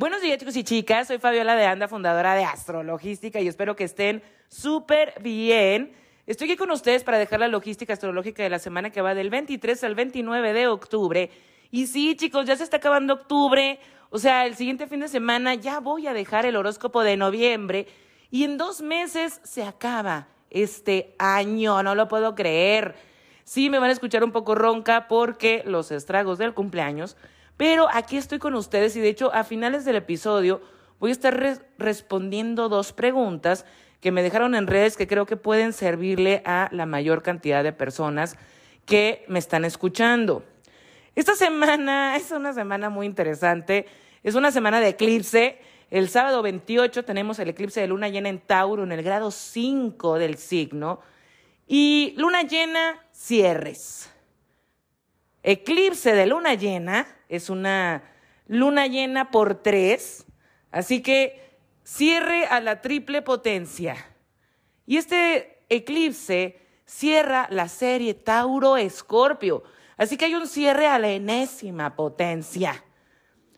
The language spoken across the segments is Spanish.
Buenos días chicos y chicas, soy Fabiola de Anda, fundadora de Astrologística y espero que estén súper bien. Estoy aquí con ustedes para dejar la logística astrológica de la semana que va del 23 al 29 de octubre. Y sí chicos, ya se está acabando octubre, o sea, el siguiente fin de semana ya voy a dejar el horóscopo de noviembre y en dos meses se acaba este año, no lo puedo creer. Sí, me van a escuchar un poco ronca porque los estragos del cumpleaños, pero aquí estoy con ustedes y de hecho a finales del episodio voy a estar respondiendo dos preguntas que me dejaron en redes que creo que pueden servirle a la mayor cantidad de personas que me están escuchando. Esta semana es una semana muy interesante, es una semana de eclipse. El sábado 28 tenemos el eclipse de luna llena en Tauro en el grado 5 del signo y luna llena, cierres. Eclipse de luna llena es una luna llena por tres, así que cierre a la triple potencia. Y este eclipse cierra la serie Tauro-Escorpio, así que hay un cierre a la enésima potencia.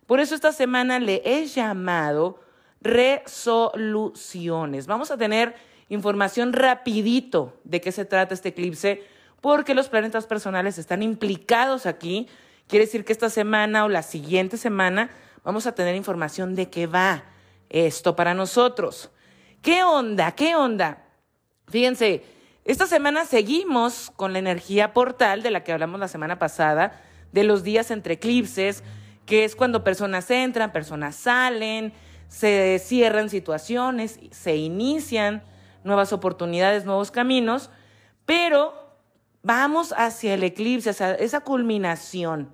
Por eso esta semana le he llamado resoluciones. Vamos a tener información rapidito de qué se trata este eclipse porque los planetas personales están implicados aquí. Quiere decir que esta semana o la siguiente semana vamos a tener información de qué va esto para nosotros. ¿Qué onda? ¿Qué onda? Fíjense, esta semana seguimos con la energía portal de la que hablamos la semana pasada, de los días entre eclipses, que es cuando personas entran, personas salen, se cierran situaciones, se inician nuevas oportunidades, nuevos caminos, pero Vamos hacia el eclipse, hacia esa culminación.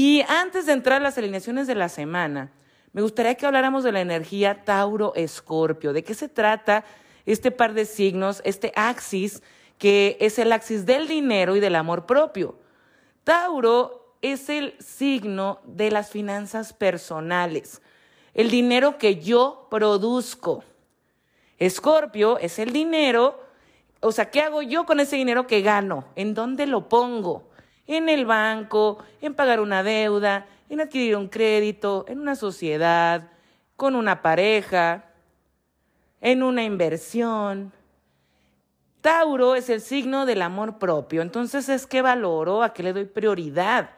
Y antes de entrar a las alineaciones de la semana, me gustaría que habláramos de la energía Tauro-Escorpio. ¿De qué se trata este par de signos, este axis, que es el axis del dinero y del amor propio? Tauro es el signo de las finanzas personales, el dinero que yo produzco. Escorpio es el dinero o sea, ¿qué hago yo con ese dinero que gano? ¿En dónde lo pongo? En el banco, en pagar una deuda, en adquirir un crédito, en una sociedad, con una pareja, en una inversión. Tauro es el signo del amor propio, entonces es que valoro, a qué le doy prioridad,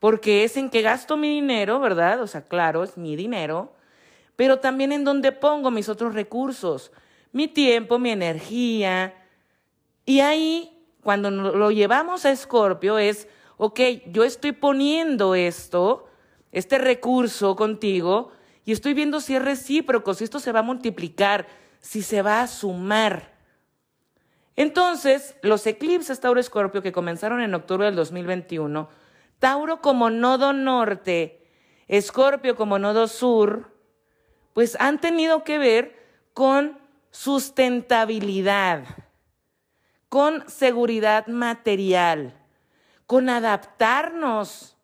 porque es en que gasto mi dinero, ¿verdad? O sea, claro, es mi dinero, pero también en dónde pongo mis otros recursos, mi tiempo, mi energía, y ahí, cuando lo llevamos a Escorpio, es, ok, yo estoy poniendo esto, este recurso contigo, y estoy viendo si es recíproco, si esto se va a multiplicar, si se va a sumar. Entonces, los eclipses Tauro-Escorpio que comenzaron en octubre del 2021, Tauro como nodo norte, Escorpio como nodo sur, pues han tenido que ver con sustentabilidad con seguridad material, con adaptarnos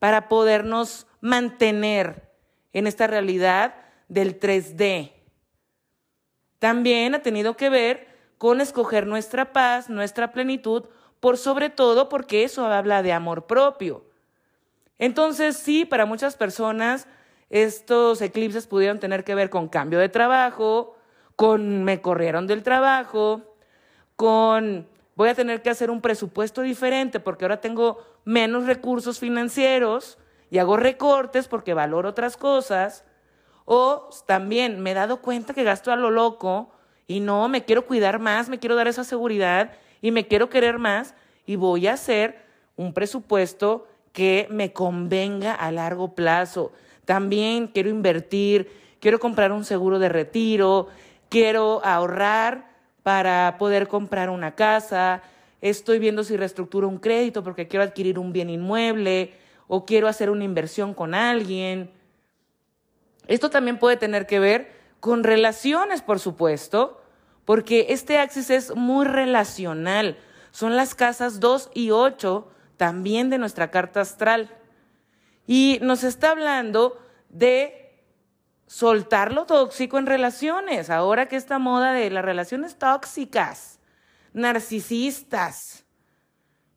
para podernos mantener en esta realidad del 3D. También ha tenido que ver con escoger nuestra paz, nuestra plenitud, por sobre todo porque eso habla de amor propio. Entonces, sí, para muchas personas estos eclipses pudieron tener que ver con cambio de trabajo, con me corrieron del trabajo, con voy a tener que hacer un presupuesto diferente porque ahora tengo menos recursos financieros y hago recortes porque valoro otras cosas. O también me he dado cuenta que gasto a lo loco y no, me quiero cuidar más, me quiero dar esa seguridad y me quiero querer más y voy a hacer un presupuesto que me convenga a largo plazo. También quiero invertir, quiero comprar un seguro de retiro, quiero ahorrar para poder comprar una casa, estoy viendo si reestructuro un crédito porque quiero adquirir un bien inmueble o quiero hacer una inversión con alguien. Esto también puede tener que ver con relaciones, por supuesto, porque este axis es muy relacional. Son las casas 2 y 8 también de nuestra carta astral. Y nos está hablando de soltar lo tóxico en relaciones. Ahora que esta moda de las relaciones tóxicas, narcisistas.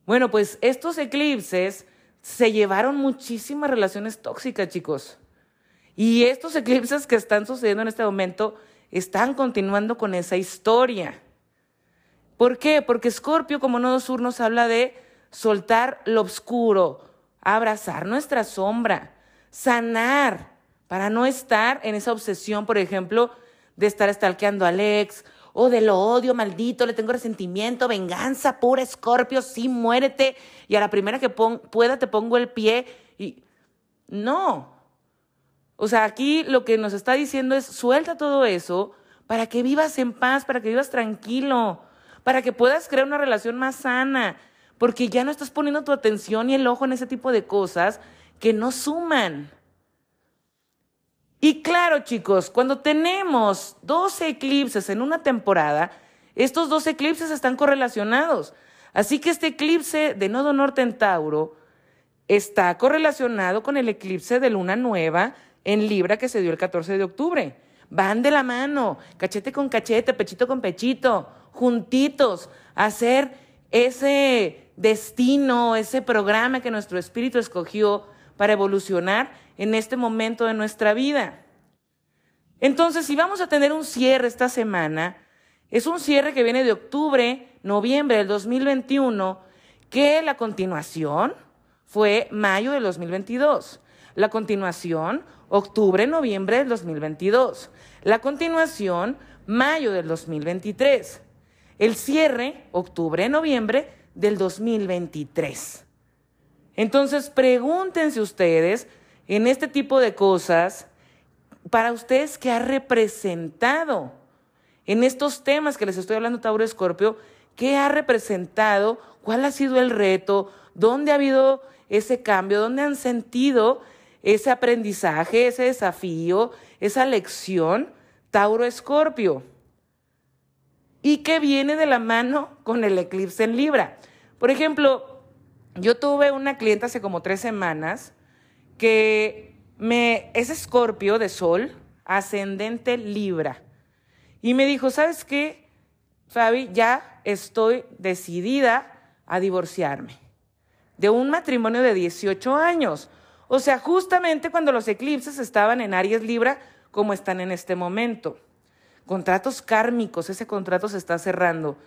Bueno, pues estos eclipses se llevaron muchísimas relaciones tóxicas, chicos. Y estos eclipses que están sucediendo en este momento están continuando con esa historia. ¿Por qué? Porque Escorpio como nodo sur nos habla de soltar lo oscuro, abrazar nuestra sombra, sanar, para no estar en esa obsesión, por ejemplo, de estar stalkeando a Alex, o de lo odio, maldito, le tengo resentimiento, venganza pura, Escorpio, sí, muérete, y a la primera que pueda te pongo el pie, y no. O sea, aquí lo que nos está diciendo es, suelta todo eso para que vivas en paz, para que vivas tranquilo, para que puedas crear una relación más sana, porque ya no estás poniendo tu atención y el ojo en ese tipo de cosas que no suman. Y claro, chicos, cuando tenemos dos eclipses en una temporada, estos dos eclipses están correlacionados. Así que este eclipse de nodo norte en Tauro está correlacionado con el eclipse de luna nueva en Libra que se dio el 14 de octubre. Van de la mano, cachete con cachete, pechito con pechito, juntitos, a hacer ese destino, ese programa que nuestro espíritu escogió para evolucionar en este momento de nuestra vida. Entonces, si vamos a tener un cierre esta semana, es un cierre que viene de octubre, noviembre del 2021, que la continuación fue mayo del 2022. La continuación, octubre, noviembre del 2022. La continuación, mayo del 2023. El cierre, octubre, noviembre del 2023. Entonces, pregúntense ustedes en este tipo de cosas, para ustedes, ¿qué ha representado? En estos temas que les estoy hablando, Tauro Escorpio, ¿qué ha representado? ¿Cuál ha sido el reto? ¿Dónde ha habido ese cambio? ¿Dónde han sentido ese aprendizaje, ese desafío, esa lección? Tauro Escorpio. ¿Y qué viene de la mano con el eclipse en Libra? Por ejemplo, yo tuve una clienta hace como tres semanas que me, es escorpio de sol, ascendente Libra. Y me dijo, ¿sabes qué, Fabi? Ya estoy decidida a divorciarme de un matrimonio de 18 años. O sea, justamente cuando los eclipses estaban en Aries Libra, como están en este momento. Contratos kármicos, ese contrato se está cerrando.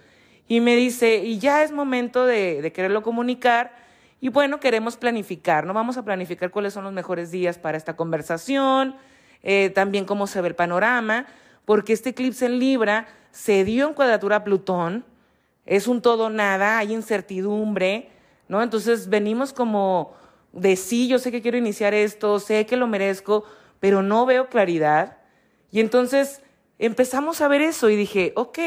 Y me dice, y ya es momento de, quererlo comunicar y bueno, queremos planificar, ¿no? Vamos a planificar cuáles son los mejores días para esta conversación, eh, también cómo se ve el panorama, porque este eclipse en Libra se dio en cuadratura a Plutón, es un todo nada, hay incertidumbre, ¿no? Entonces venimos como de sí, yo sé que quiero iniciar esto, sé que lo merezco, pero no veo claridad. Y entonces empezamos a ver eso y dije, ok,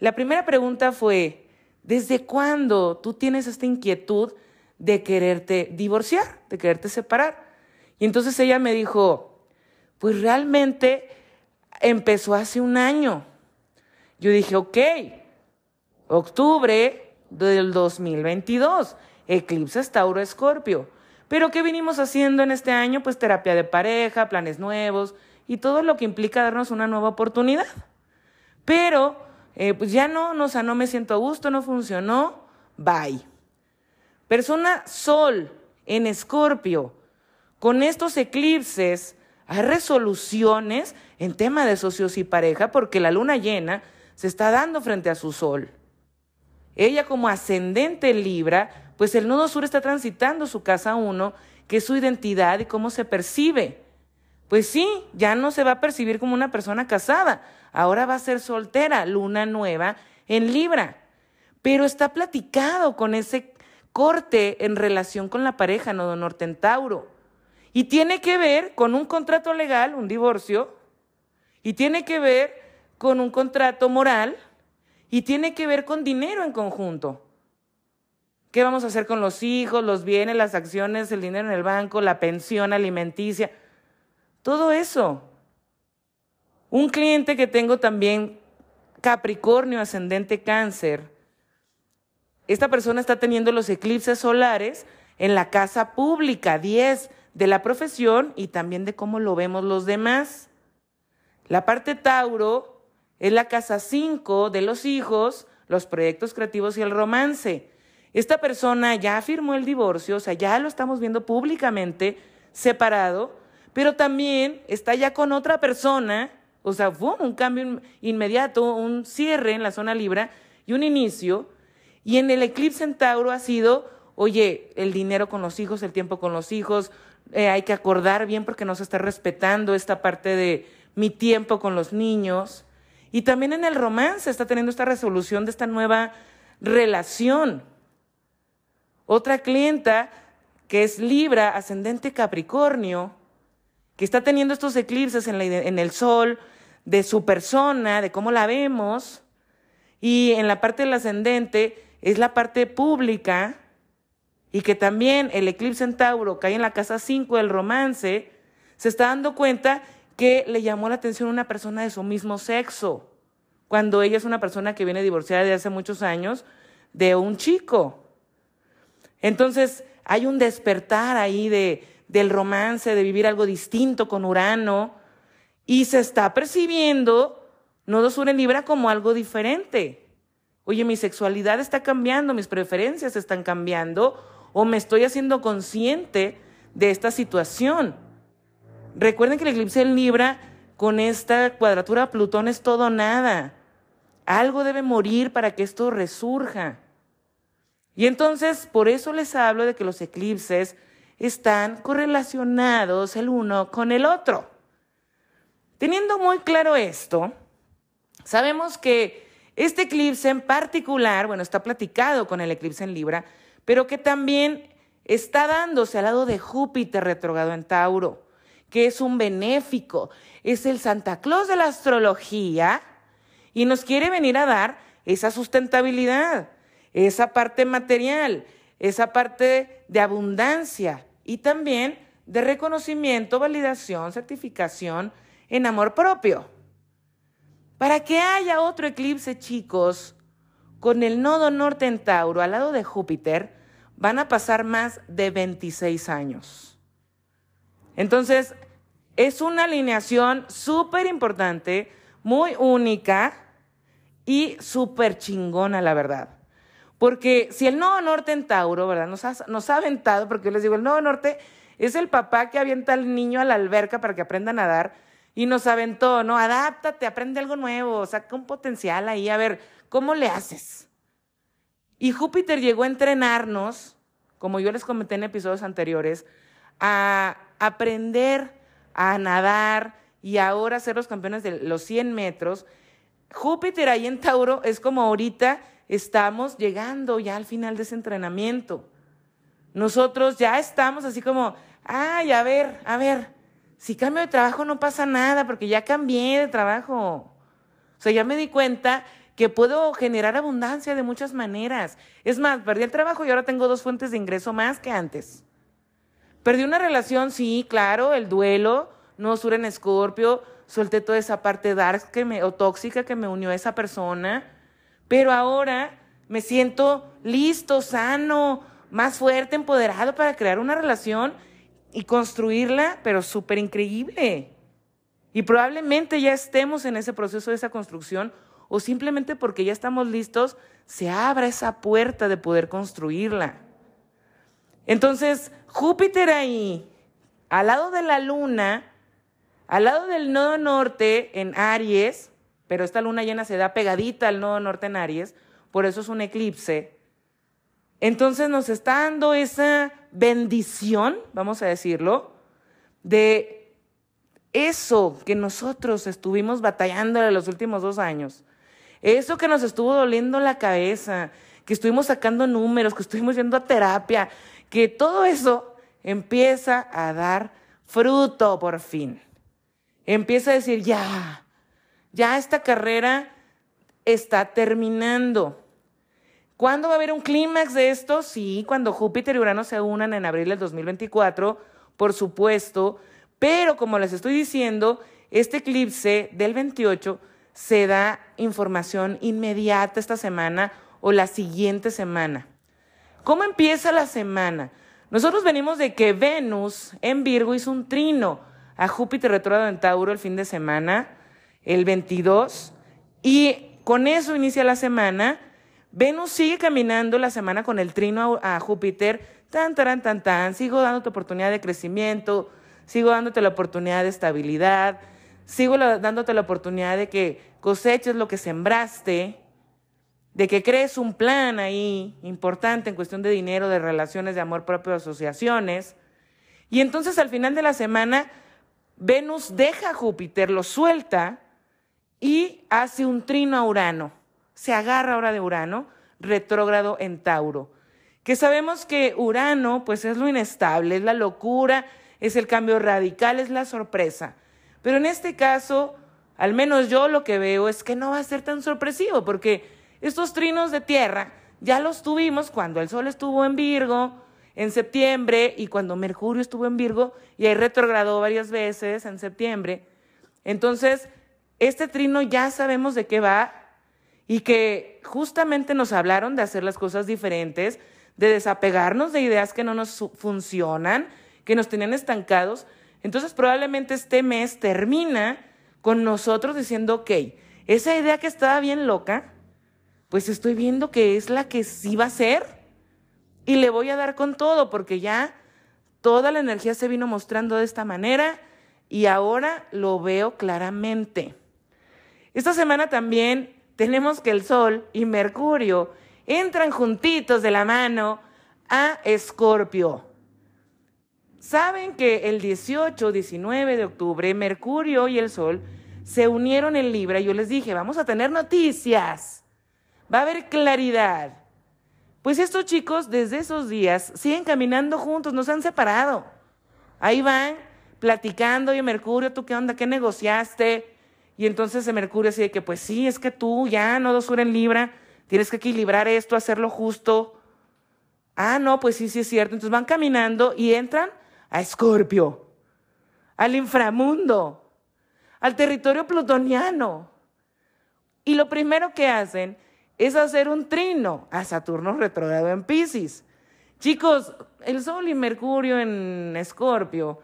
la primera pregunta fue, ¿desde cuándo tú tienes esta inquietud de quererte divorciar, de quererte separar. Y entonces ella me dijo, pues realmente empezó hace un año. Yo dije, ok, octubre del 2022, eclipse Tauro Escorpio. Pero ¿qué vinimos haciendo en este año? Pues terapia de pareja, planes nuevos y todo lo que implica darnos una nueva oportunidad. Pero eh, pues ya no, no, o sea, no me siento a gusto, no funcionó, bye. Persona Sol en Escorpio. Con estos eclipses hay resoluciones en tema de socios y pareja porque la luna llena se está dando frente a su Sol. Ella como ascendente Libra, pues el nodo sur está transitando su casa 1, que es su identidad y cómo se percibe. Pues sí, ya no se va a percibir como una persona casada, ahora va a ser soltera, luna nueva en Libra. Pero está platicado con ese corte en relación con la pareja, no norte en Tauro. Y tiene que ver con un contrato legal, un divorcio, y tiene que ver con un contrato moral, y tiene que ver con dinero en conjunto. ¿Qué vamos a hacer con los hijos, los bienes, las acciones, el dinero en el banco, la pensión alimenticia? Todo eso. Un cliente que tengo también, Capricornio, ascendente cáncer, esta persona está teniendo los eclipses solares en la casa pública, 10 de la profesión y también de cómo lo vemos los demás. La parte Tauro es la casa 5 de los hijos, los proyectos creativos y el romance. Esta persona ya firmó el divorcio, o sea, ya lo estamos viendo públicamente separado, pero también está ya con otra persona, o sea, fue un cambio inmediato, un cierre en la zona Libra y un inicio. Y en el eclipse en Tauro ha sido, oye, el dinero con los hijos, el tiempo con los hijos, eh, hay que acordar bien porque no se está respetando esta parte de mi tiempo con los niños. Y también en el romance está teniendo esta resolución de esta nueva relación. Otra clienta que es Libra, ascendente Capricornio, que está teniendo estos eclipses en, el sol de su persona, de cómo la vemos, y en la parte del ascendente es la parte pública, y que también el eclipse en Tauro cae en la casa 5 del romance, se está dando cuenta que le llamó la atención una persona de su mismo sexo, cuando ella es una persona que viene divorciada de hace muchos años de un chico. Entonces, hay un despertar ahí de, del romance, de vivir algo distinto con Urano, y se está percibiendo Nodo Sur en Libra como algo diferente. Oye, mi sexualidad está cambiando, mis preferencias están cambiando, o me estoy haciendo consciente de esta situación. Recuerden que el eclipse en Libra con esta cuadratura Plutón es todo nada. Algo debe morir para que esto resurja. Y entonces, por eso les hablo de que los eclipses están correlacionados el uno con el otro. Teniendo muy claro esto, sabemos que este eclipse en particular, bueno, está platicado con el eclipse en Libra, pero que también está dándose al lado de Júpiter retrogrado en Tauro, que es un benéfico, es el Santa Claus de la astrología y nos quiere venir a dar esa sustentabilidad esa parte material, esa parte de abundancia y también de reconocimiento, validación, certificación en amor propio. Para que haya otro eclipse, chicos, con el nodo norte en Tauro al lado de Júpiter, van a pasar más de 26 años. Entonces, es una alineación súper importante, muy única y súper chingona, la verdad. Porque si el Nodo Norte en Tauro, ¿verdad? Nos ha, nos ha aventado, porque yo les digo, el Nodo Norte es el papá que avienta al niño a la alberca para que aprenda a nadar y nos aventó, ¿no? Adáptate, aprende algo nuevo, saca un potencial ahí, a ver, ¿cómo le haces? Y Júpiter llegó a entrenarnos, como yo les comenté en episodios anteriores, a aprender a nadar y ahora ser los campeones de los 100 metros. Júpiter ahí en Tauro es como ahorita estamos llegando ya al final de ese entrenamiento. Nosotros ya estamos así como, ay, a ver, a ver, si cambio de trabajo no pasa nada porque ya cambié de trabajo. O sea, ya me di cuenta que puedo generar abundancia de muchas maneras. Es más, perdí el trabajo y ahora tengo dos fuentes de ingreso más que antes. Perdí una relación, sí, claro, el duelo, no sur en escorpio, solté toda esa parte dark que me, o tóxica que me unió a esa persona pero ahora me siento listo, sano, más fuerte, empoderado para crear una relación y construirla, pero súper increíble. Y probablemente ya estemos en ese proceso de esa construcción o simplemente porque ya estamos listos, se abra esa puerta de poder construirla. Entonces, Júpiter ahí, al lado de la luna, al lado del nodo norte en Aries, pero esta luna llena se da pegadita al nodo norte en Aries, por eso es un eclipse. Entonces nos está dando esa bendición, vamos a decirlo, de eso que nosotros estuvimos batallando en los últimos dos años, eso que nos estuvo doliendo la cabeza, que estuvimos sacando números, que estuvimos yendo a terapia, que todo eso empieza a dar fruto por fin. Empieza a decir, ya, ya esta carrera está terminando. ¿Cuándo va a haber un clímax de esto? Sí, cuando Júpiter y Urano se unan en abril del 2024, por supuesto. Pero como les estoy diciendo, este eclipse del 28 se da información inmediata esta semana o la siguiente semana. ¿Cómo empieza la semana? Nosotros venimos de que Venus en Virgo hizo un trino a Júpiter retrógrado en Tauro el fin de semana el 22, y con eso inicia la semana. Venus sigue caminando la semana con el trino a, Júpiter, tan, tan, tan, tan, sigo dándote oportunidad de crecimiento, sigo dándote la oportunidad de estabilidad, sigo dándote la oportunidad de que coseches lo que sembraste, de que crees un plan ahí importante en cuestión de dinero, de relaciones, de amor propio, de asociaciones. Y entonces al final de la semana, Venus deja a Júpiter, lo suelta y hace un trino a Urano. Se agarra ahora de Urano, retrógrado en Tauro. Que sabemos que Urano, pues es lo inestable, es la locura, es el cambio radical, es la sorpresa. Pero en este caso, al menos yo lo que veo es que no va a ser tan sorpresivo, porque estos trinos de tierra ya los tuvimos cuando el Sol estuvo en Virgo en septiembre y cuando Mercurio estuvo en Virgo y ahí retrogradó varias veces en septiembre. Entonces, este trino ya sabemos de qué va y que justamente nos hablaron de hacer las cosas diferentes, de desapegarnos de ideas que no nos funcionan, que nos tenían estancados. Entonces probablemente este mes termina con nosotros diciendo, ok, esa idea que estaba bien loca, pues estoy viendo que es la que sí va a ser y le voy a dar con todo porque ya toda la energía se vino mostrando de esta manera y ahora lo veo claramente. Esta semana también tenemos que el Sol y Mercurio entran juntitos de la mano a Escorpio. Saben que el 18, 19 de octubre, Mercurio y el Sol se unieron en Libra y yo les dije, vamos a tener noticias va a haber claridad. Pues estos chicos desde esos días siguen caminando juntos, no se han separado. Ahí van platicando, y Mercurio, ¿tú qué onda? ¿Qué negociaste? Y entonces Mercurio así de que, pues sí, es que tú ya no dos en libra, tienes que equilibrar esto, hacerlo justo. Ah, no, pues sí, sí es cierto. Entonces van caminando y entran a Escorpio, al inframundo, al territorio plutoniano. Y lo primero que hacen es hacer un trino a Saturno retrogrado en Pisces. Chicos, el Sol y Mercurio en Escorpio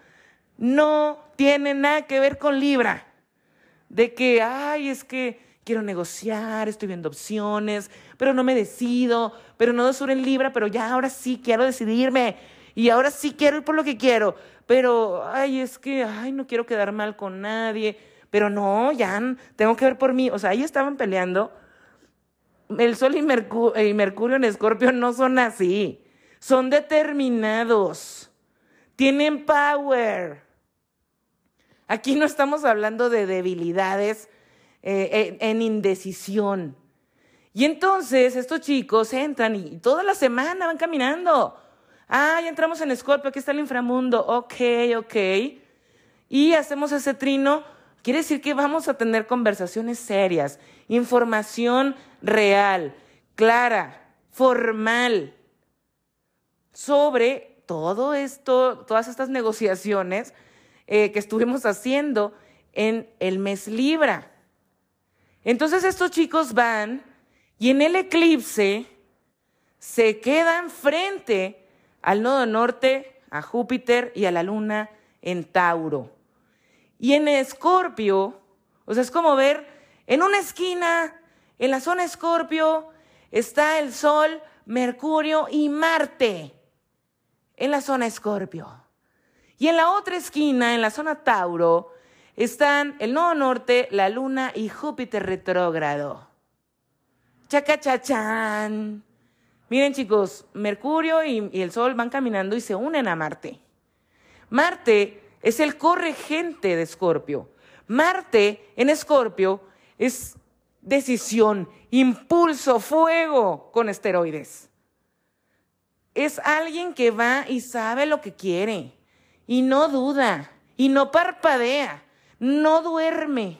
no tienen nada que ver con Libra. De que, ay, es que quiero negociar, estoy viendo opciones, pero no me decido, pero no sur en Libra, pero ya ahora sí quiero decidirme y ahora sí quiero ir por lo que quiero, pero, ay, es que, ay, no quiero quedar mal con nadie, pero no, ya tengo que ver por mí. O sea, ahí estaban peleando el Sol y, Mercurio en Escorpio no son así. Son determinados. Tienen power. Aquí no estamos hablando de debilidades eh, en, indecisión. Y entonces estos chicos entran y toda la semana van caminando. Ah, ya entramos en Escorpio, aquí está el inframundo. Ok, ok. Y hacemos ese trino. Quiere decir que vamos a tener conversaciones serias, información real, clara, formal, sobre todo esto, todas estas negociaciones eh, que estuvimos haciendo en el mes Libra. Entonces estos chicos van y en el eclipse se quedan frente al nodo norte, a Júpiter y a la luna en Tauro. Y en Escorpio, o sea, es como ver en una esquina en la zona Escorpio está el Sol, Mercurio y Marte. En la zona Escorpio. Y en la otra esquina, en la zona Tauro, están el nodo norte, la Luna y Júpiter retrógrado. Chacachachán. Miren chicos, Mercurio y, y, el Sol van caminando y se unen a Marte. Marte es el corregente de Escorpio. Marte en Escorpio es decisión, impulso, fuego con esteroides. Es alguien que va y sabe lo que quiere y no duda y no parpadea, no duerme.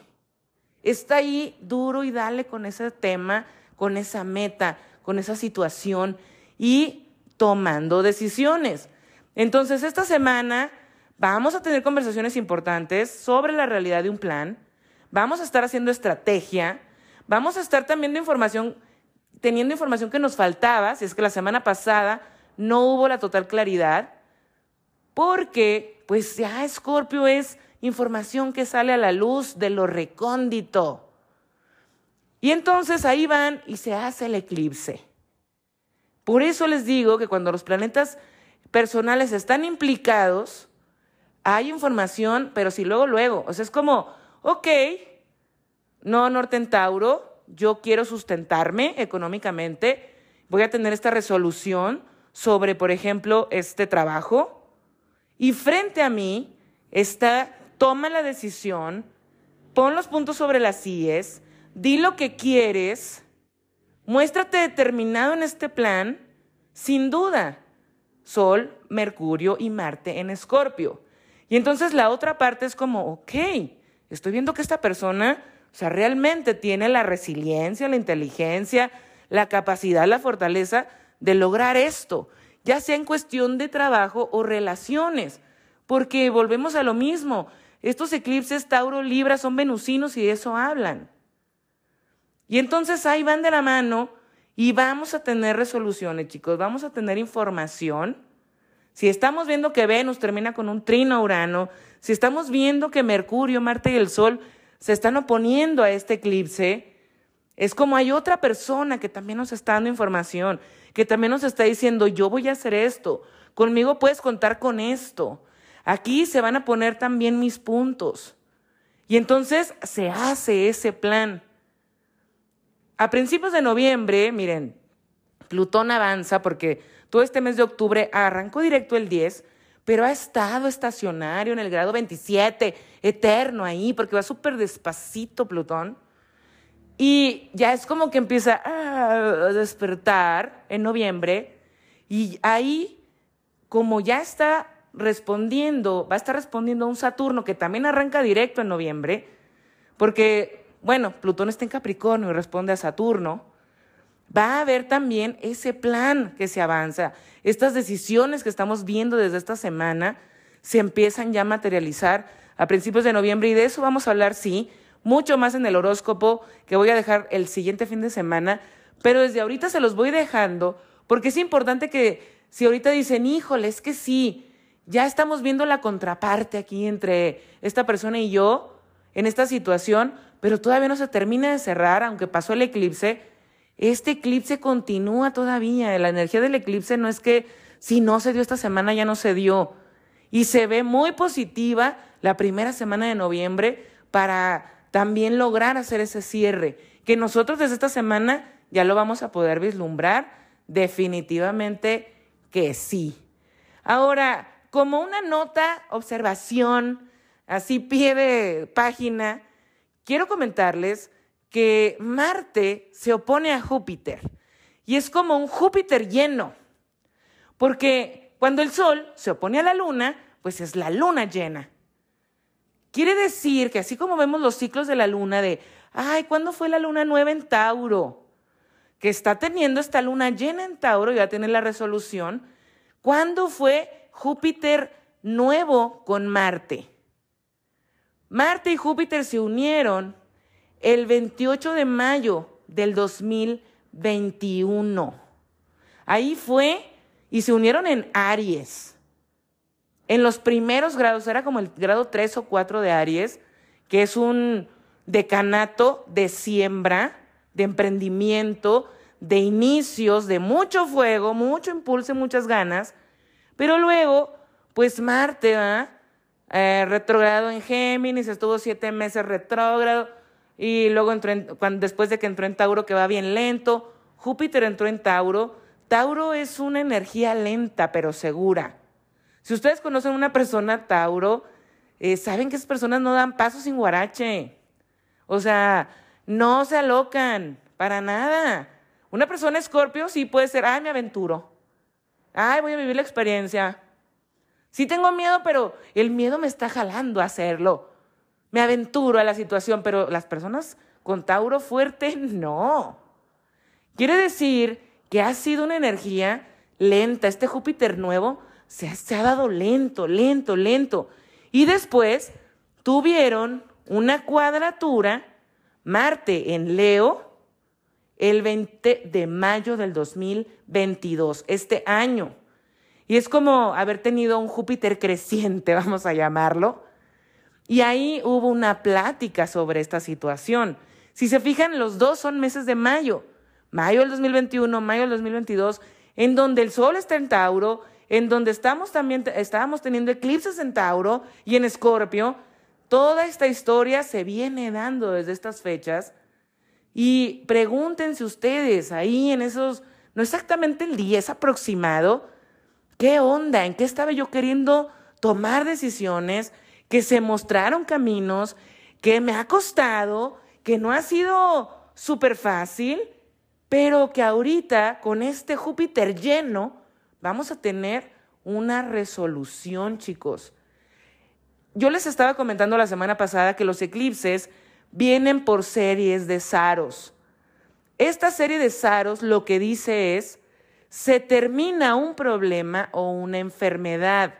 Está ahí duro y dale con ese tema, con esa meta, con esa situación y tomando decisiones. Entonces, esta semana vamos a tener conversaciones importantes sobre la realidad de un plan, vamos a estar haciendo estrategia, Vamos a estar también de información, teniendo información que nos faltaba, si es que la semana pasada no hubo la total claridad, porque pues ya Escorpio es información que sale a la luz de lo recóndito. Y entonces ahí van y se hace el eclipse. Por eso les digo que cuando los planetas personales están implicados, hay información, pero sí luego, luego. O sea, es como, ok, no, Norte Tauro, yo quiero sustentarme económicamente, voy a tener esta resolución sobre, por ejemplo, este trabajo, y frente a mí está, toma la decisión, pon los puntos sobre las IES, di lo que quieres, muéstrate determinado en este plan, sin duda. Sol, Mercurio y Marte en Escorpio. Y entonces la otra parte es como, ok, estoy viendo que esta persona, o sea, realmente tiene la resiliencia, la inteligencia, la capacidad, la fortaleza de lograr esto, ya sea en cuestión de trabajo o relaciones, porque volvemos a lo mismo. Estos eclipses Tauro Libra son venusinos y de eso hablan. Y entonces ahí van de la mano y vamos a tener resoluciones, chicos, vamos a tener información. Si estamos viendo que Venus termina con un trino Urano, si estamos viendo que Mercurio, Marte y el Sol se están oponiendo a este eclipse, es como hay otra persona que también nos está dando información, que también nos está diciendo, yo voy a hacer esto, conmigo puedes contar con esto. Aquí se van a poner también mis puntos. Y entonces se hace ese plan. A principios de noviembre, miren, Plutón avanza porque todo este mes de octubre arrancó directo el 10, pero ha estado estacionario en el grado 27, eterno ahí, porque va súper despacito Plutón. Y ya es como que empieza a despertar en noviembre y ahí, como ya está respondiendo, va a estar respondiendo a un Saturno que también arranca directo en noviembre, porque bueno, Plutón está en Capricornio y responde a Saturno, va a haber también ese plan que se avanza. Estas decisiones que estamos viendo desde esta semana se empiezan ya a materializar a principios de noviembre y de eso vamos a hablar, sí, mucho más en el horóscopo que voy a dejar el siguiente fin de semana, pero desde ahorita se los voy dejando porque es importante que si ahorita dicen, híjole, es que sí, ya estamos viendo la contraparte aquí entre esta persona y yo en esta situación, pero todavía no se termina de cerrar, aunque pasó el eclipse. Este eclipse continúa todavía. La energía del eclipse no es que si no se dio esta semana ya no se dio. Y se ve muy positiva la primera semana de noviembre para también lograr hacer ese cierre. Que nosotros desde esta semana ya lo vamos a poder vislumbrar. Definitivamente que sí. Ahora, como una nota, observación, así pie de página, quiero comentarles que Marte se opone a Júpiter y es como un Júpiter lleno, porque cuando el Sol se opone a la Luna, pues es la Luna llena. Quiere decir que así como vemos los ciclos de la Luna de, ay, ¿cuándo fue la Luna nueva en Tauro? Que está teniendo esta Luna llena en Tauro, ya tiene la resolución. ¿Cuándo fue Júpiter nuevo con Marte? Marte y Júpiter se unieron el 28 de mayo del 2021. Ahí fue y se unieron en Aries. En los primeros grados, era como el grado 3 o 4 de Aries, que es un decanato de siembra, de emprendimiento, de inicios, de mucho fuego, mucho impulso y muchas ganas. Pero luego, pues Marte, ¿va? eh, retrogrado en Géminis, estuvo siete meses retrógrado y luego entró cuando, después de que entró en Tauro, que va bien lento, Júpiter entró en Tauro. Tauro es una energía lenta pero segura. Si ustedes conocen a una persona Tauro, eh, saben que esas personas no dan paso sin guarache. O sea, no se alocan para nada. Una persona Escorpio sí puede ser, ay, me aventuro. Ay, voy a vivir la experiencia. Sí tengo miedo, pero el miedo me está jalando a hacerlo. Me aventuro a la situación, pero las personas con Tauro fuerte, no. Quiere decir que ha sido una energía lenta. Este Júpiter nuevo se ha, dado lento, lento, lento. Y después tuvieron una cuadratura, Marte en Leo, el 20 de mayo del 2022, este año. Y es como haber tenido un Júpiter creciente, vamos a llamarlo. Y ahí hubo una plática sobre esta situación. Si se fijan, los dos son meses de mayo. Mayo del 2021, mayo del 2022, en donde el Sol está en Tauro, en donde estamos también, estábamos teniendo eclipses en Tauro y en Escorpio. Toda esta historia se viene dando desde estas fechas. Y pregúntense ustedes ahí en esos, no exactamente el día, es aproximado, ¿qué onda? ¿En qué estaba yo queriendo tomar decisiones? Que se mostraron caminos, que me ha costado, que no ha sido súper fácil, pero que ahorita con este Júpiter lleno vamos a tener una resolución, chicos. Yo les estaba comentando la semana pasada que los eclipses vienen por series de saros. Esta serie de saros lo que dice es, se termina un problema o una enfermedad.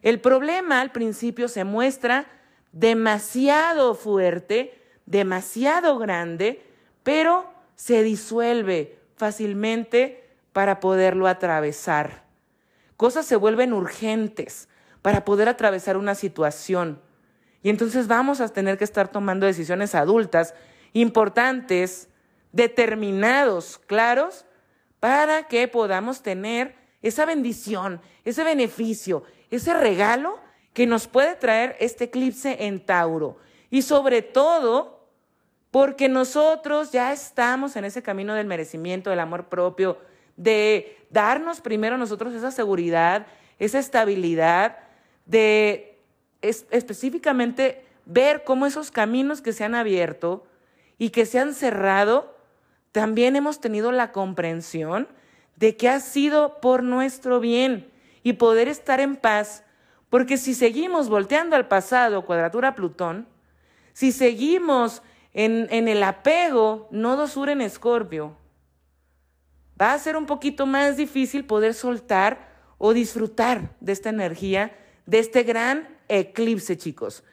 El problema al principio se muestra demasiado fuerte, demasiado grande, pero se disuelve fácilmente para poderlo atravesar. Cosas se vuelven urgentes para poder atravesar una situación. Y entonces vamos a tener que estar tomando decisiones adultas importantes, determinados, claros, para que podamos tener esa bendición, ese beneficio, ese regalo que nos puede traer este eclipse en Tauro. Y sobre todo, porque nosotros ya estamos en ese camino del merecimiento, del amor propio, de darnos primero nosotros esa seguridad, esa estabilidad, de específicamente ver cómo esos caminos que se han abierto y que se han cerrado, también hemos tenido la comprensión de que ha sido por nuestro bien y poder estar en paz, porque si seguimos volteando al pasado, cuadratura Plutón, si seguimos en, el apego, nodo sur en escorpio, va a ser un poquito más difícil poder soltar o disfrutar de esta energía, de este gran eclipse, chicos.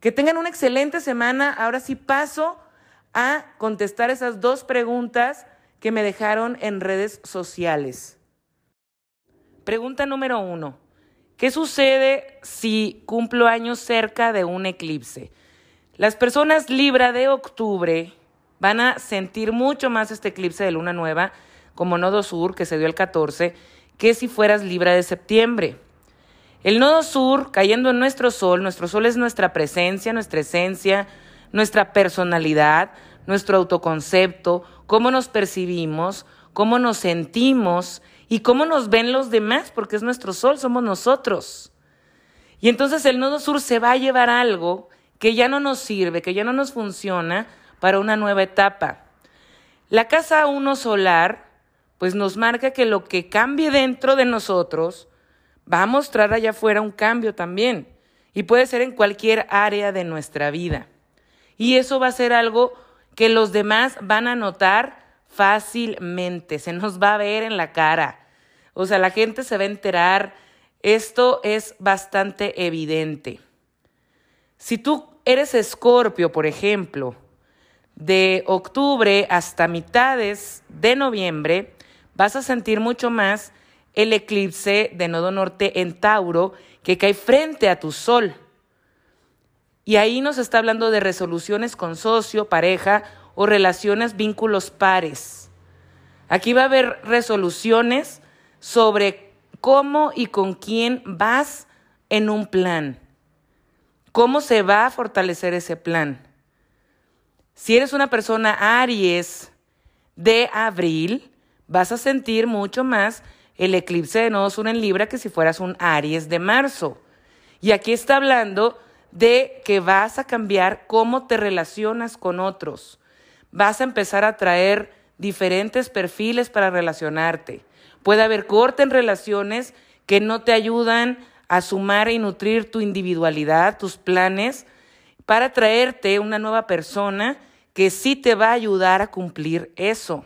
Que tengan una excelente semana. Ahora sí paso a contestar esas dos preguntas que me dejaron en redes sociales. Pregunta número uno. ¿Qué sucede si cumplo años cerca de un eclipse? Las personas Libra de octubre van a sentir mucho más este eclipse de luna nueva como nodo sur que se dio el 14 que si fueras Libra de septiembre. El nodo sur cayendo en nuestro sol, nuestro sol es nuestra presencia, nuestra esencia, nuestra personalidad, nuestro autoconcepto, cómo nos percibimos, cómo nos sentimos y cómo nos ven los demás, porque es nuestro sol, somos nosotros. Y entonces el nodo sur se va a llevar algo que ya no nos sirve, que ya no nos funciona para una nueva etapa. La casa 1 solar, pues nos marca que lo que cambie dentro de nosotros va a mostrar allá afuera un cambio también. Y puede ser en cualquier área de nuestra vida. Y eso va a ser algo que los demás van a notar fácilmente, se nos va a ver en la cara. O sea, la gente se va a enterar. Esto es bastante evidente. Si tú eres escorpio, por ejemplo, de octubre hasta mitades de noviembre, vas a sentir mucho más el eclipse de nodo norte en Tauro que cae frente a tu sol. Y ahí nos está hablando de resoluciones con socio, pareja o relaciones, vínculos pares. Aquí va a haber resoluciones sobre cómo y con quién vas en un plan. ¿Cómo se va a fortalecer ese plan? Si eres una persona Aries de abril, vas a sentir mucho más el eclipse de nodo sur en Libra que si fueras un Aries de marzo. Y aquí está hablando de que vas a cambiar cómo te relacionas con otros. Vas a empezar a traer diferentes perfiles para relacionarte. Puede haber corte en relaciones que no te ayudan a sumar y nutrir tu individualidad, tus planes, para traerte una nueva persona que sí te va a ayudar a cumplir eso.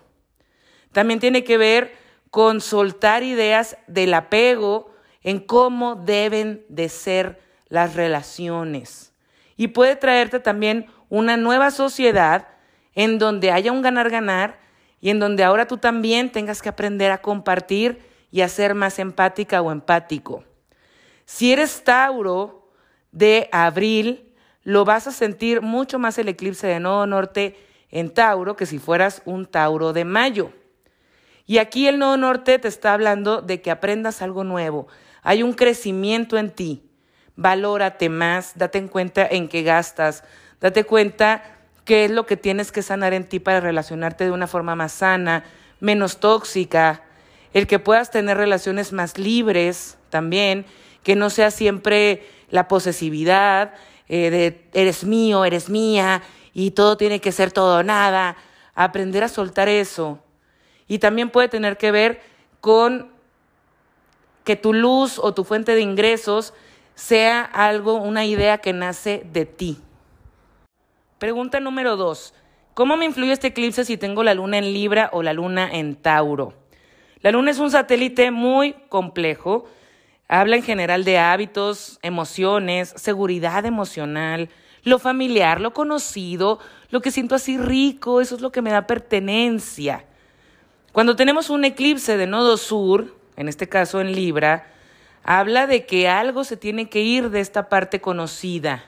También tiene que ver con soltar ideas del apego en cómo deben de ser las relaciones. Y puede traerte también una nueva sociedad en donde haya un ganar-ganar y en donde ahora tú también tengas que aprender a compartir y a ser más empática o empático. Si eres Tauro de abril, lo vas a sentir mucho más el eclipse de nodo norte en Tauro que si fueras un Tauro de mayo. Y aquí el nodo norte te está hablando de que aprendas algo nuevo. Hay un crecimiento en ti. Valórate más, date en cuenta en qué gastas, date cuenta qué es lo que tienes que sanar en ti para relacionarte de una forma más sana, menos tóxica, el que puedas tener relaciones más libres también, que no sea siempre la posesividad eh, de eres mío, eres mía y todo tiene que ser todo o nada. Aprender a soltar eso. Y también puede tener que ver con que tu luz o tu fuente de ingresos sea algo, una idea que nace de ti. Pregunta número dos. ¿Cómo me influye este eclipse si tengo la luna en Libra o la luna en Tauro? La luna es un satélite muy complejo. Habla en general de hábitos, emociones, seguridad emocional, lo familiar, lo conocido, lo que siento así rico, eso es lo que me da pertenencia. Cuando tenemos un eclipse de nodo sur, en este caso en Libra, habla de que algo se tiene que ir de esta parte conocida.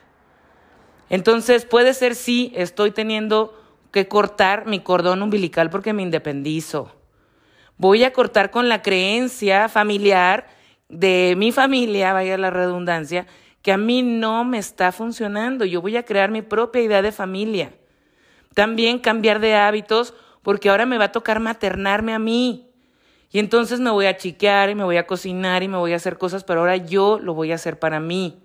Entonces puede ser sí, estoy teniendo que cortar mi cordón umbilical porque me independizo. Voy a cortar con la creencia familiar de mi familia, vaya la redundancia, que a mí no me está funcionando. Yo voy a crear mi propia idea de familia. También cambiar de hábitos porque ahora me va a tocar maternarme a mí. Y entonces me voy a chiquear y me voy a cocinar y me voy a hacer cosas, pero ahora yo lo voy a hacer para mí.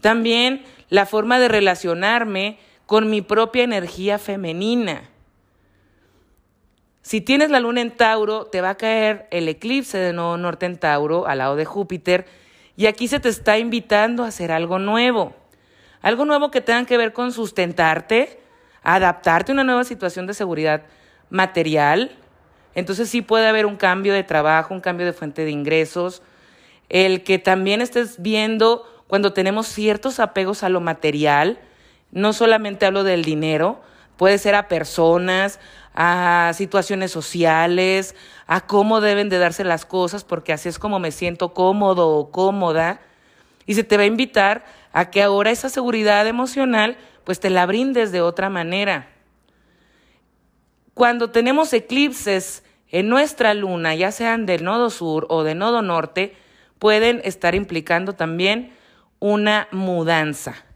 También la forma de relacionarme con mi propia energía femenina. Si tienes la luna en Tauro, te va a caer el eclipse de nuevo norte en Tauro al lado de Júpiter y aquí se te está invitando a hacer algo nuevo. Algo nuevo que tenga que ver con sustentarte, adaptarte a una nueva situación de seguridad material. Entonces sí puede haber un cambio de trabajo, un cambio de fuente de ingresos. El que también estés viendo cuando tenemos ciertos apegos a lo material, no solamente hablo del dinero, puede ser a personas, a situaciones sociales, a cómo deben de darse las cosas, porque así es como me siento cómodo o cómoda. Y se te va a invitar a que ahora esa seguridad emocional, pues te la brindes de otra manera. Cuando tenemos eclipses en nuestra luna, ya sean del nodo sur o del nodo norte, pueden estar implicando también una mudanza.